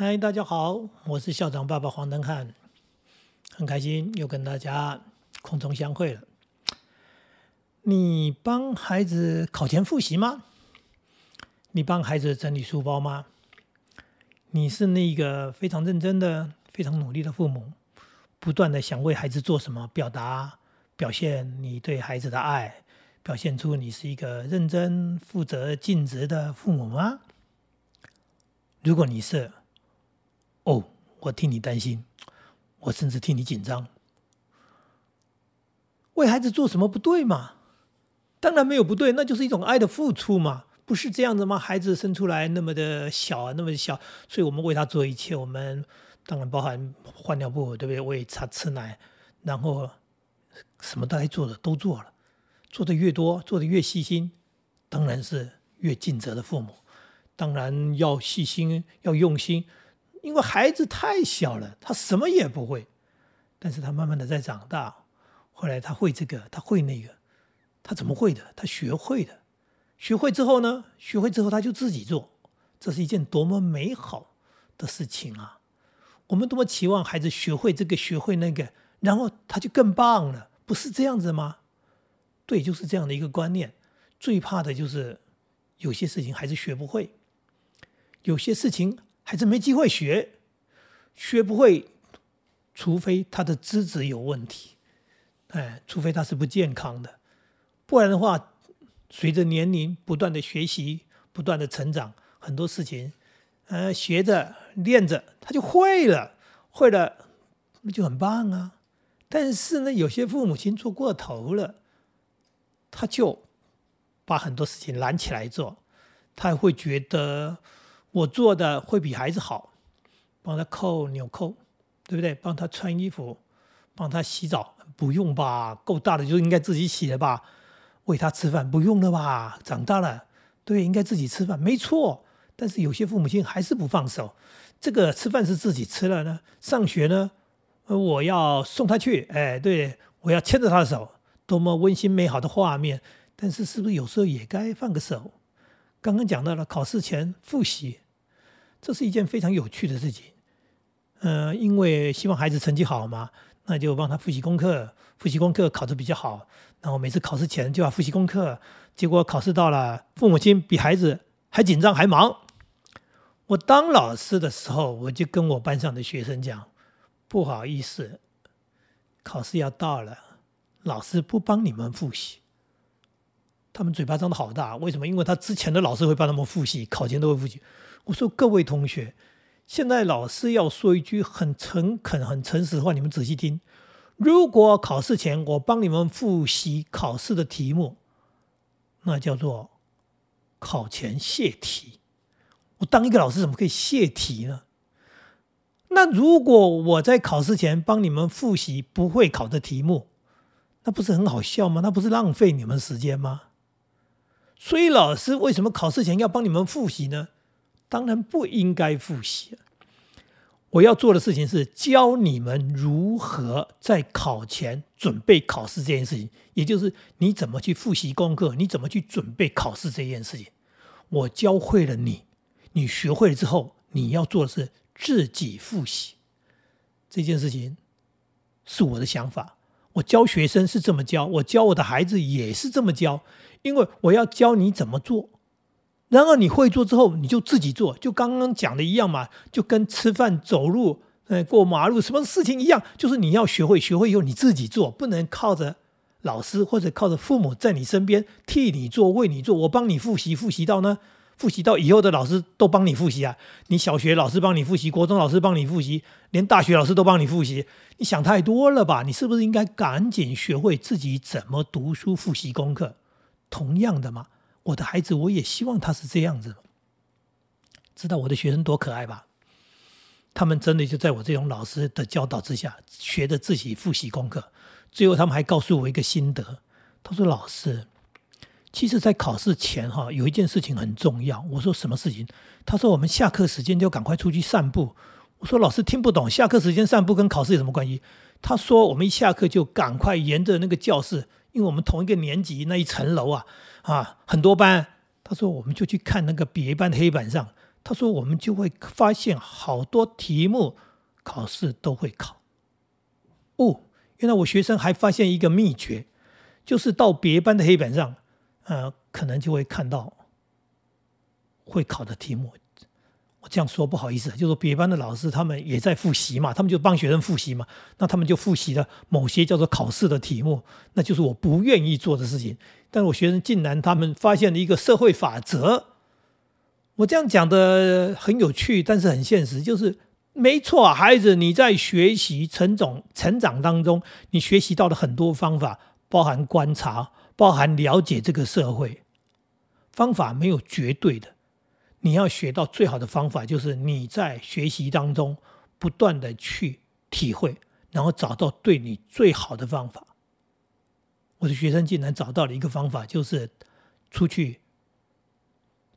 嗨，大家好，我是校长爸爸黄登汉，很开心又跟大家空中相会了。你帮孩子考前复习吗？你帮孩子整理书包吗？你是那个非常认真的、非常努力的父母，不断的想为孩子做什么，表达、表现你对孩子的爱，表现出你是一个认真、负责、尽职的父母吗？如果你是，哦，我替你担心，我甚至替你紧张。为孩子做什么不对嘛？当然没有不对，那就是一种爱的付出嘛，不是这样子吗？孩子生出来那么的小啊，那么小，所以我们为他做一切，我们当然包含换尿布，对不对？喂他吃奶，然后什么都该做的都做了，做的越多，做的越细心，当然是越尽责的父母，当然要细心，要用心。因为孩子太小了，他什么也不会，但是他慢慢的在长大，后来他会这个，他会那个，他怎么会的？他学会的，学会之后呢？学会之后他就自己做，这是一件多么美好的事情啊！我们多么期望孩子学会这个，学会那个，然后他就更棒了，不是这样子吗？对，就是这样的一个观念。最怕的就是有些事情孩子学不会，有些事情。孩子没机会学，学不会，除非他的资质有问题，哎，除非他是不健康的，不然的话，随着年龄不断的学习，不断的成长，很多事情，呃，学着练着，他就会了，会了，那就很棒啊。但是呢，有些父母亲做过头了，他就把很多事情揽起来做，他会觉得。我做的会比孩子好，帮他扣纽扣，对不对？帮他穿衣服，帮他洗澡，不用吧？够大的就应该自己洗了吧？喂他吃饭，不用了吧？长大了，对，应该自己吃饭，没错。但是有些父母亲还是不放手，这个吃饭是自己吃了呢，上学呢，我要送他去，哎，对，我要牵着他的手，多么温馨美好的画面。但是是不是有时候也该放个手？刚刚讲到了考试前复习，这是一件非常有趣的事情。呃，因为希望孩子成绩好嘛，那就帮他复习功课，复习功课考得比较好。然后每次考试前就要复习功课，结果考试到了，父母亲比孩子还紧张还忙。我当老师的时候，我就跟我班上的学生讲：不好意思，考试要到了，老师不帮你们复习。他们嘴巴张得好大，为什么？因为他之前的老师会帮他们复习，考前都会复习。我说各位同学，现在老师要说一句很诚恳、很诚实的话，你们仔细听。如果考试前我帮你们复习考试的题目，那叫做考前泄题。我当一个老师怎么可以泄题呢？那如果我在考试前帮你们复习不会考的题目，那不是很好笑吗？那不是浪费你们时间吗？所以老师为什么考试前要帮你们复习呢？当然不应该复习。我要做的事情是教你们如何在考前准备考试这件事情，也就是你怎么去复习功课，你怎么去准备考试这件事情。我教会了你，你学会了之后，你要做的是自己复习这件事情，是我的想法。我教学生是这么教，我教我的孩子也是这么教。因为我要教你怎么做，然后你会做之后，你就自己做，就刚刚讲的一样嘛，就跟吃饭、走路、呃过马路什么事情一样，就是你要学会，学会以后你自己做，不能靠着老师或者靠着父母在你身边替你做、为你做。我帮你复习，复习到呢，复习到以后的老师都帮你复习啊。你小学老师帮你复习，国中老师帮你复习，连大学老师都帮你复习，你想太多了吧？你是不是应该赶紧学会自己怎么读书、复习功课？同样的嘛，我的孩子，我也希望他是这样子。知道我的学生多可爱吧？他们真的就在我这种老师的教导之下，学着自己复习功课。最后，他们还告诉我一个心得。他说：“老师，其实，在考试前哈，有一件事情很重要。”我说：“什么事情？”他说：“我们下课时间就赶快出去散步。”我说：“老师听不懂，下课时间散步跟考试有什么关系？”他说：“我们一下课就赶快沿着那个教室。”因为我们同一个年级那一层楼啊，啊，很多班。他说，我们就去看那个别班的黑板上，他说我们就会发现好多题目考试都会考。哦，原来我学生还发现一个秘诀，就是到别班的黑板上，呃，可能就会看到会考的题目。这样说不好意思，就说别班的老师他们也在复习嘛，他们就帮学生复习嘛，那他们就复习了某些叫做考试的题目，那就是我不愿意做的事情。但是我学生竟然他们发现了一个社会法则。我这样讲的很有趣，但是很现实，就是没错。孩子，你在学习成长成长当中，你学习到了很多方法，包含观察，包含了解这个社会。方法没有绝对的，你要学到最好的方法，就是你在学习当中不断的去体会，然后找到对你最好的方法。我的学生竟然找到了一个方法，就是出去。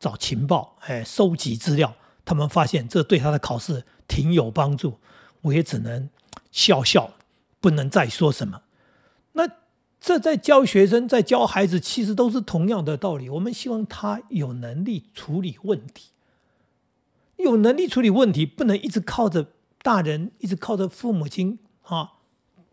找情报，哎，收集资料，他们发现这对他的考试挺有帮助。我也只能笑笑，不能再说什么。那这在教学生，在教孩子，其实都是同样的道理。我们希望他有能力处理问题，有能力处理问题，不能一直靠着大人，一直靠着父母亲啊，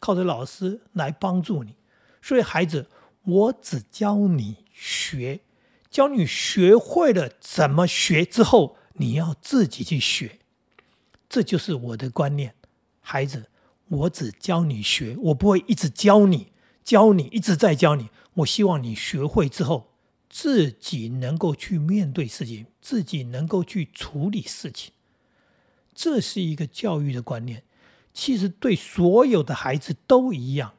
靠着老师来帮助你。所以，孩子，我只教你学。教你学会了怎么学之后，你要自己去学，这就是我的观念。孩子，我只教你学，我不会一直教你，教你一直在教你。我希望你学会之后，自己能够去面对事情，自己能够去处理事情。这是一个教育的观念，其实对所有的孩子都一样。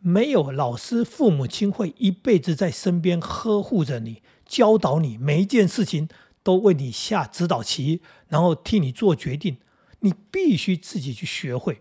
没有老师、父母亲会一辈子在身边呵护着你、教导你，每一件事情都为你下指导棋，然后替你做决定。你必须自己去学会。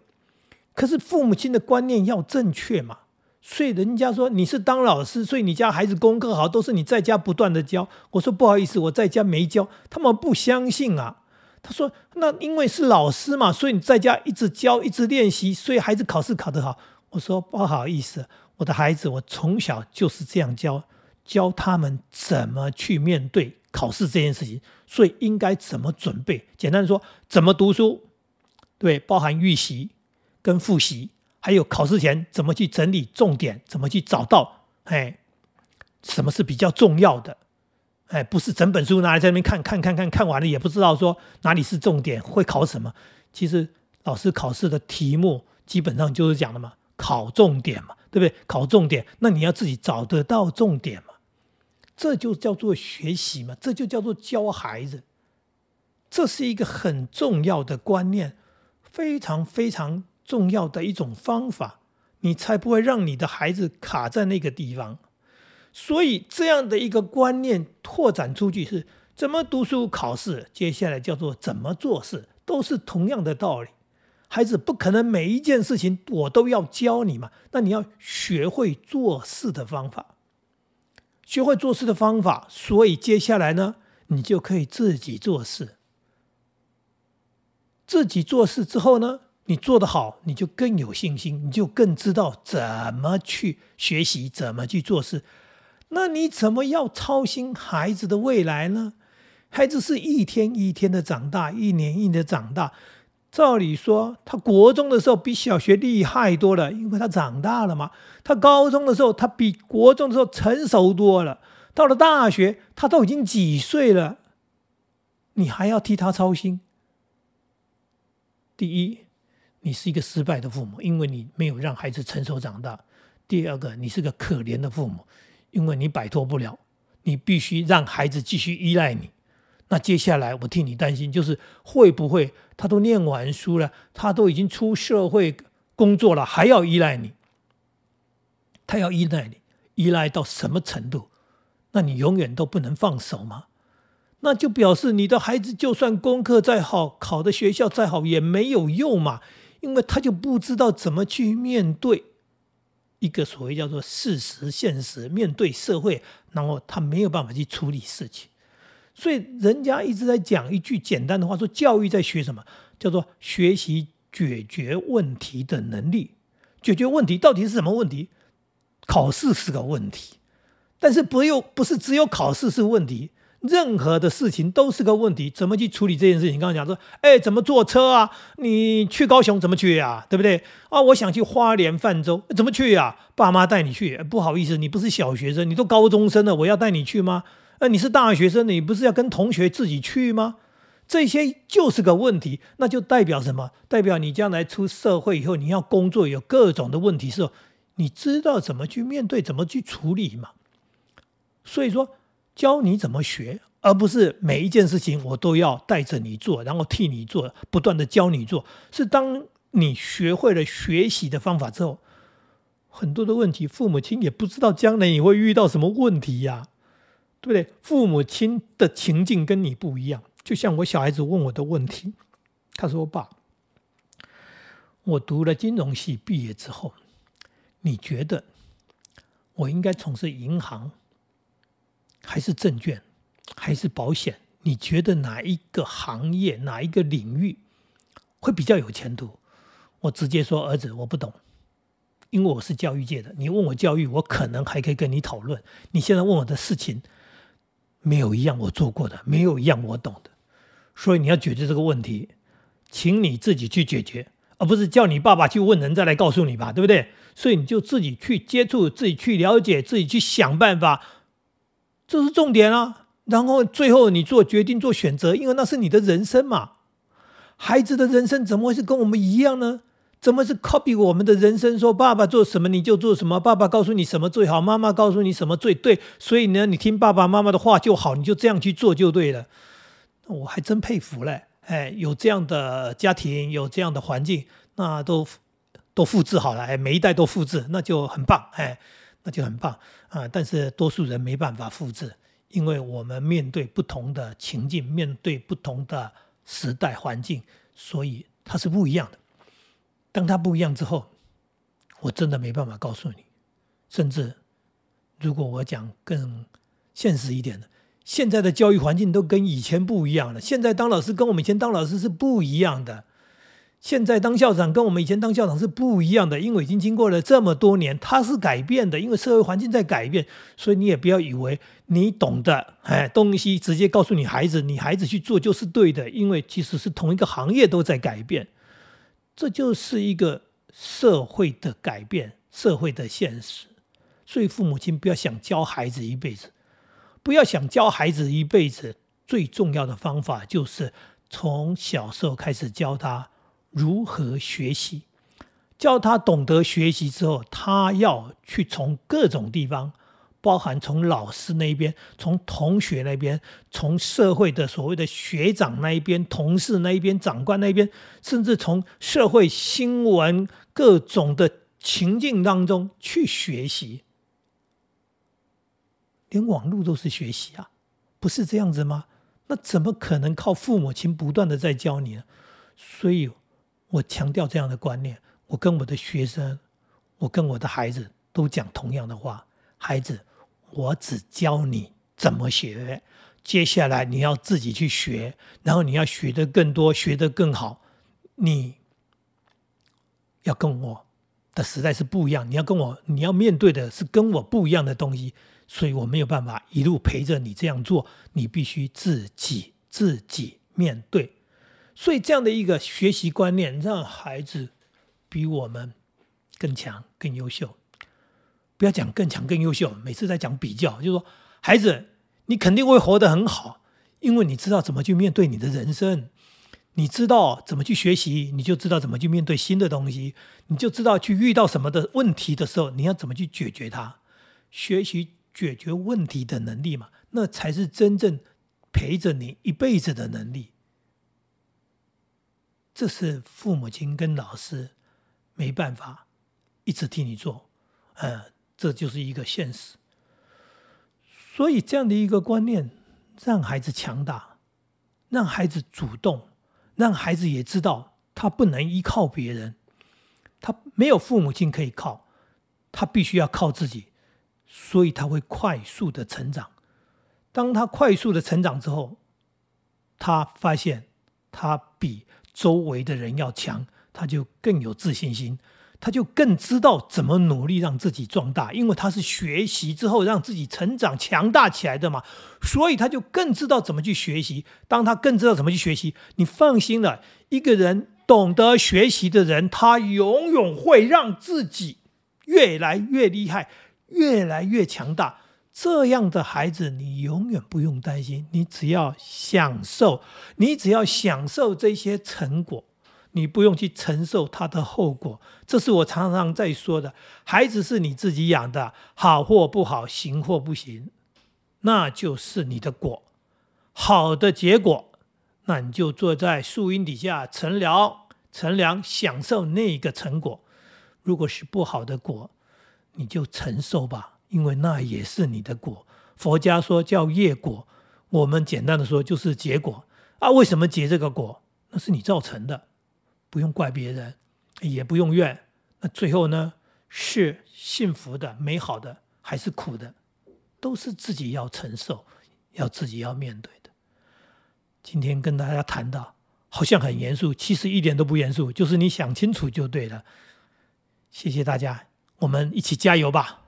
可是父母亲的观念要正确嘛？所以人家说你是当老师，所以你家孩子功课好，都是你在家不断的教。我说不好意思，我在家没教，他们不相信啊。他说那因为是老师嘛，所以你在家一直教、一直练习，所以孩子考试考得好。我说不好意思，我的孩子，我从小就是这样教教他们怎么去面对考试这件事情，所以应该怎么准备？简单说，怎么读书，对，包含预习跟复习，还有考试前怎么去整理重点，怎么去找到，哎，什么是比较重要的？哎，不是整本书拿来在那边看看看看看完了也不知道说哪里是重点，会考什么？其实老师考试的题目基本上就是讲的嘛。考重点嘛，对不对？考重点，那你要自己找得到重点嘛，这就叫做学习嘛，这就叫做教孩子，这是一个很重要的观念，非常非常重要的一种方法，你才不会让你的孩子卡在那个地方。所以这样的一个观念拓展出去是怎么读书考试，接下来叫做怎么做事，都是同样的道理。孩子不可能每一件事情我都要教你嘛，那你要学会做事的方法，学会做事的方法，所以接下来呢，你就可以自己做事。自己做事之后呢，你做得好，你就更有信心，你就更知道怎么去学习，怎么去做事。那你怎么要操心孩子的未来呢？孩子是一天一天的长大，一年一年的长大。照理说，他国中的时候比小学厉害多了，因为他长大了嘛。他高中的时候，他比国中的时候成熟多了。到了大学，他都已经几岁了，你还要替他操心？第一，你是一个失败的父母，因为你没有让孩子成熟长大；第二个，你是个可怜的父母，因为你摆脱不了，你必须让孩子继续依赖你。那接下来我替你担心，就是会不会他都念完书了，他都已经出社会工作了，还要依赖你？他要依赖你，依赖到什么程度？那你永远都不能放手吗？那就表示你的孩子就算功课再好，考的学校再好也没有用嘛，因为他就不知道怎么去面对一个所谓叫做事实、现实，面对社会，然后他没有办法去处理事情。所以人家一直在讲一句简单的话，说教育在学什么？叫做学习解决问题的能力。解决问题到底是什么问题？考试是个问题，但是不又不是只有考试是问题。任何的事情都是个问题，怎么去处理这件事情？刚刚讲说，哎，怎么坐车啊？你去高雄怎么去呀？对不对？啊，我想去花莲泛舟，怎么去呀？爸妈带你去？不好意思，你不是小学生，你都高中生了，我要带你去吗？呃，你是大学生，你不是要跟同学自己去吗？这些就是个问题，那就代表什么？代表你将来出社会以后，你要工作有各种的问题时候，你知道怎么去面对，怎么去处理嘛？所以说，教你怎么学，而不是每一件事情我都要带着你做，然后替你做，不断的教你做。是当你学会了学习的方法之后，很多的问题，父母亲也不知道将来你会遇到什么问题呀，对不对？父母亲的情境跟你不一样。就像我小孩子问我的问题，他说：“爸，我读了金融系毕业之后，你觉得我应该从事银行，还是证券，还是保险？你觉得哪一个行业、哪一个领域会比较有前途？”我直接说：“儿子，我不懂，因为我是教育界的。你问我教育，我可能还可以跟你讨论。你现在问我的事情，没有一样我做过的，没有一样我懂的。”所以你要解决这个问题，请你自己去解决，而不是叫你爸爸去问人再来告诉你吧，对不对？所以你就自己去接触，自己去了解，自己去想办法，这是重点啊。然后最后你做决定、做选择，因为那是你的人生嘛。孩子的人生怎么会是跟我们一样呢？怎么是 copy 我们的人生？说爸爸做什么你就做什么，爸爸告诉你什么最好，妈妈告诉你什么最对，所以呢，你听爸爸妈妈的话就好，你就这样去做就对了。我还真佩服嘞，哎，有这样的家庭，有这样的环境，那都都复制好了，哎，每一代都复制，那就很棒，哎，那就很棒啊。但是多数人没办法复制，因为我们面对不同的情境，面对不同的时代环境，所以它是不一样的。当它不一样之后，我真的没办法告诉你。甚至如果我讲更现实一点的。现在的教育环境都跟以前不一样了。现在当老师跟我们以前当老师是不一样的。现在当校长跟我们以前当校长是不一样的，因为已经经过了这么多年，它是改变的。因为社会环境在改变，所以你也不要以为你懂的哎东西直接告诉你孩子，你孩子去做就是对的。因为其实是同一个行业都在改变，这就是一个社会的改变，社会的现实。所以父母亲不要想教孩子一辈子。不要想教孩子一辈子，最重要的方法就是从小时候开始教他如何学习，教他懂得学习之后，他要去从各种地方，包含从老师那边、从同学那边、从社会的所谓的学长那一边、同事那一边、长官那边，甚至从社会新闻各种的情境当中去学习。连网络都是学习啊，不是这样子吗？那怎么可能靠父母亲不断的在教你呢？所以，我强调这样的观念。我跟我的学生，我跟我的孩子都讲同样的话：孩子，我只教你怎么学，接下来你要自己去学，然后你要学得更多，学得更好。你要跟我的时代是不一样，你要跟我，你要面对的是跟我不一样的东西。所以我没有办法一路陪着你这样做，你必须自己自己面对。所以这样的一个学习观念，让孩子比我们更强、更优秀。不要讲更强、更优秀，每次在讲比较，就是说，孩子，你肯定会活得很好，因为你知道怎么去面对你的人生，你知道怎么去学习，你就知道怎么去面对新的东西，你就知道去遇到什么的问题的时候，你要怎么去解决它。学习。解决问题的能力嘛，那才是真正陪着你一辈子的能力。这是父母亲跟老师没办法一直替你做，呃，这就是一个现实。所以这样的一个观念，让孩子强大，让孩子主动，让孩子也知道他不能依靠别人，他没有父母亲可以靠，他必须要靠自己。所以他会快速的成长。当他快速的成长之后，他发现他比周围的人要强，他就更有自信心。他就更知道怎么努力让自己壮大，因为他是学习之后让自己成长强大起来的嘛，所以他就更知道怎么去学习。当他更知道怎么去学习，你放心了，一个人懂得学习的人，他永远会让自己越来越厉害，越来越强大。这样的孩子，你永远不用担心，你只要享受，你只要享受这些成果。你不用去承受他的后果，这是我常常在说的。孩子是你自己养的，好或不好，行或不行，那就是你的果。好的结果，那你就坐在树荫底下乘凉，乘凉享受那个成果。如果是不好的果，你就承受吧，因为那也是你的果。佛家说叫业果，我们简单的说就是结果啊。为什么结这个果？那是你造成的。不用怪别人，也不用怨。那最后呢，是幸福的、美好的，还是苦的，都是自己要承受，要自己要面对的。今天跟大家谈到，好像很严肃，其实一点都不严肃，就是你想清楚就对了。谢谢大家，我们一起加油吧。